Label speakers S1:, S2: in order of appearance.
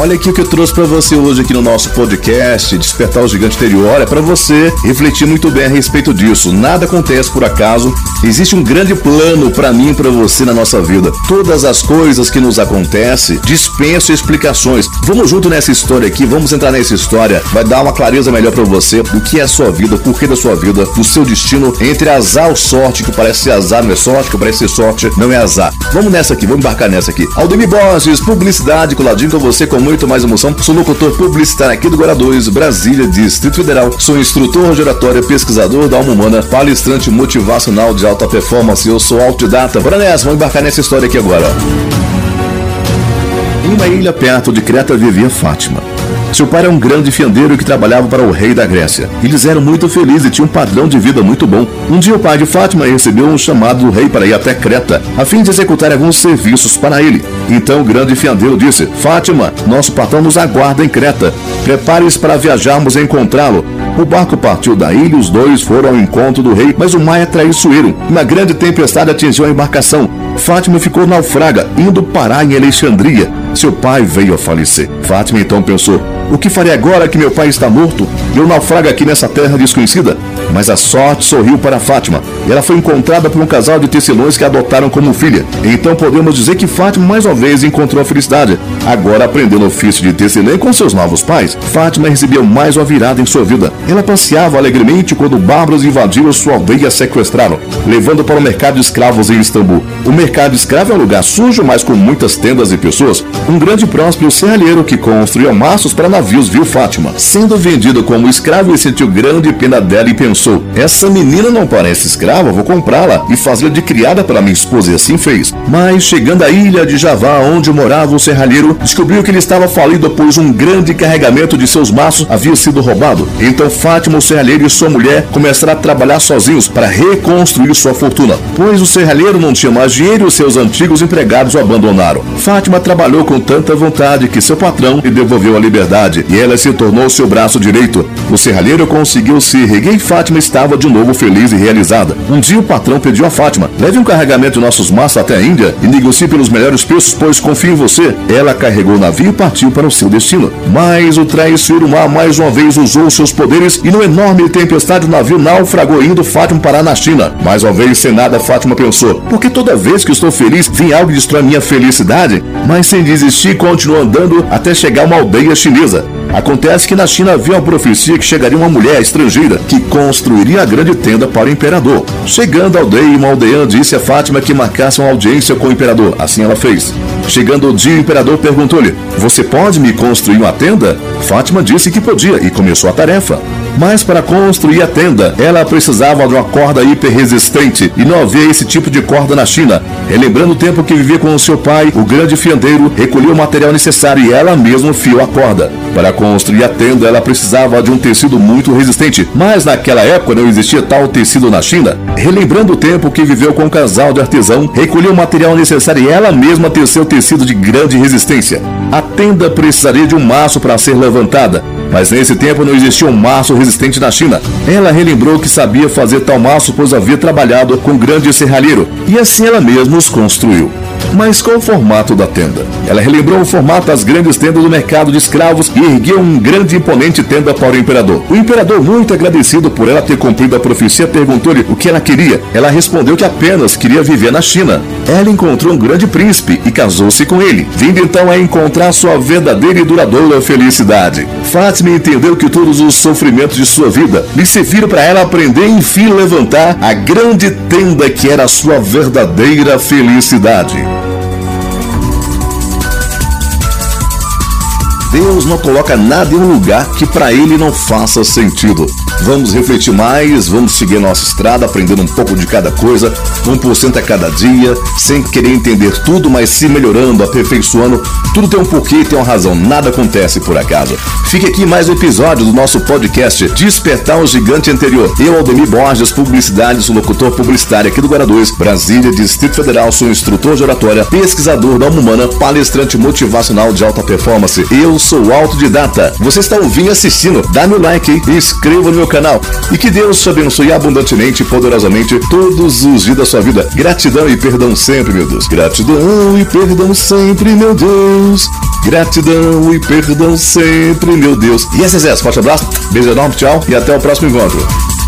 S1: Olha aqui o que eu trouxe para você hoje aqui no nosso podcast Despertar o Gigante Interior. É para você refletir muito bem a respeito disso. Nada acontece por acaso. Existe um grande plano para mim e para você na nossa vida. Todas as coisas que nos acontecem dispensam explicações. Vamos junto nessa história aqui, vamos entrar nessa história. Vai dar uma clareza melhor para você do que é a sua vida, por que da sua vida, do seu destino, entre azar ou sorte, que parece ser azar, não é sorte, que parece ser sorte, não é azar. Vamos nessa aqui, vamos embarcar nessa aqui. Aldemir Borges, publicidade, coladinho com você com muito mais emoção. Sou locutor publicitário aqui do Guará 2, Brasília, Distrito Federal. Sou instrutor de oratória, pesquisador da alma humana, palestrante motivacional de alta performance. Eu sou autodidata. Bora nessa, vamos embarcar nessa história aqui agora. Em uma ilha perto de Creta vivia Fátima. Seu pai era um grande fiandeiro que trabalhava para o rei da Grécia. Eles eram muito felizes e tinham um padrão de vida muito bom. Um dia o pai de Fátima recebeu um chamado do rei para ir até Creta, a fim de executar alguns serviços para ele. Então o grande fiandeiro disse: Fátima, nosso patrão nos aguarda em Creta. Prepare-se para viajarmos e encontrá-lo. O barco partiu da ilha e os dois foram ao encontro do rei, mas o mar é traiçoeiro. Uma grande tempestade atingiu a embarcação. Fátima ficou naufraga, indo parar em Alexandria. Seu pai veio a falecer. Fátima então pensou: o que farei agora que meu pai está morto eu naufrago aqui nessa terra desconhecida? Mas a sorte sorriu para Fátima. Ela foi encontrada por um casal de tecelões que a adotaram como filha. Então podemos dizer que Fátima mais uma vez encontrou a felicidade. Agora aprendendo o ofício de tecelã com seus novos pais, Fátima recebeu mais uma virada em sua vida. Ela passeava alegremente quando bárbaros invadiram sua aldeia e sequestraram, levando para o mercado de escravos em Istambul. O mercado de escravo é um lugar sujo, mas com muitas tendas e pessoas. Um grande próspero serralheiro que construía maços para navios viu Fátima sendo vendido como escravo e sentiu grande pena dela e pensou: essa menina não parece escrava, vou comprá-la e fazê-la de criada para minha esposa. E assim fez. Mas chegando à ilha de Javá, onde morava o serralheiro, descobriu que ele estava falido, pois um grande carregamento de seus maços havia sido roubado. Então Fátima, o serralheiro e sua mulher começaram a trabalhar sozinhos para reconstruir sua fortuna, pois o serralheiro não tinha mais dinheiro e seus antigos empregados o abandonaram. Fátima trabalhou com tanta vontade que seu patrão lhe devolveu a liberdade e ela se tornou seu braço direito. O serralheiro conseguiu se erguer e Fátima estava de novo feliz e realizada. Um dia o patrão pediu a Fátima: leve um carregamento de nossos maços até a Índia e negocie pelos melhores preços, pois confio em você. Ela carregou o navio e partiu para o seu destino. Mas o traiçoeiro mar mais uma vez usou seus poderes e, no enorme tempestade, o navio naufragou indo Fátima parar na China. Mais uma vez, sem nada, Fátima pensou: porque toda vez que estou feliz, vem algo e destrói minha felicidade? Mas sem desistir, continuou andando até chegar a uma aldeia chinesa. Acontece que na China havia uma profecia que chegaria uma mulher estrangeira que construiria a grande tenda para o imperador. Chegando à aldeia, uma aldeã disse a Fátima que marcasse uma audiência com o imperador. Assim ela fez. Chegando o dia, o imperador perguntou-lhe: Você pode me construir uma tenda? Fátima disse que podia e começou a tarefa. Mas para construir a tenda, ela precisava de uma corda hiperresistente e não havia esse tipo de corda na China. Relembrando o tempo que vivia com o seu pai, o grande fiandeiro recolheu o material necessário e ela mesma fiou a corda. Para construir a tenda, ela precisava de um tecido muito resistente, mas naquela época não existia tal tecido na China. Relembrando o tempo que viveu com um casal de artesão, recolheu o material necessário e ela mesma teceu tecido de grande resistência. A tenda precisaria de um maço para ser levantada, mas nesse tempo não existia um maço resistente na China. Ela relembrou que sabia fazer tal maço, pois havia trabalhado com grande serralheiro, e assim ela mesma os construiu. Mas qual o formato da tenda? Ela relembrou o formato das grandes tendas do mercado de escravos e ergueu um grande e imponente tenda para o imperador. O imperador, muito agradecido por ela ter cumprido a profecia, perguntou-lhe o que ela queria. Ela respondeu que apenas queria viver na China. Ela encontrou um grande príncipe e casou-se com ele, vindo então a encontrar sua verdadeira e duradoura felicidade. Fátima entendeu que todos os sofrimentos de sua vida lhe serviram para ela aprender e enfim levantar a grande tenda que era sua verdadeira felicidade. Deus não coloca nada em um lugar que para ele não faça sentido. Vamos refletir mais, vamos seguir nossa estrada, aprendendo um pouco de cada coisa, 1% a cada dia, sem querer entender tudo, mas se melhorando, aperfeiçoando. Tudo tem um porquê e tem uma razão, nada acontece por acaso. Fique aqui mais um episódio do nosso podcast Despertar o Gigante Anterior. Eu, Aldemir Borges, publicidade, sou locutor publicitário aqui do Guará 2, Brasília, Distrito Federal, sou instrutor de oratória, pesquisador da humana, palestrante motivacional de alta performance. Eu sou autodidata. Você está ouvindo e assistindo? Dá meu like e inscreva no meu canal. E que Deus te abençoe abundantemente e poderosamente todos os dias da sua vida. Gratidão e perdão sempre, meu Deus. Gratidão e perdão sempre, meu Deus. Gratidão e perdão sempre, meu Deus. E esse é Zé, forte abraço, beijo enorme, tchau e até o próximo encontro.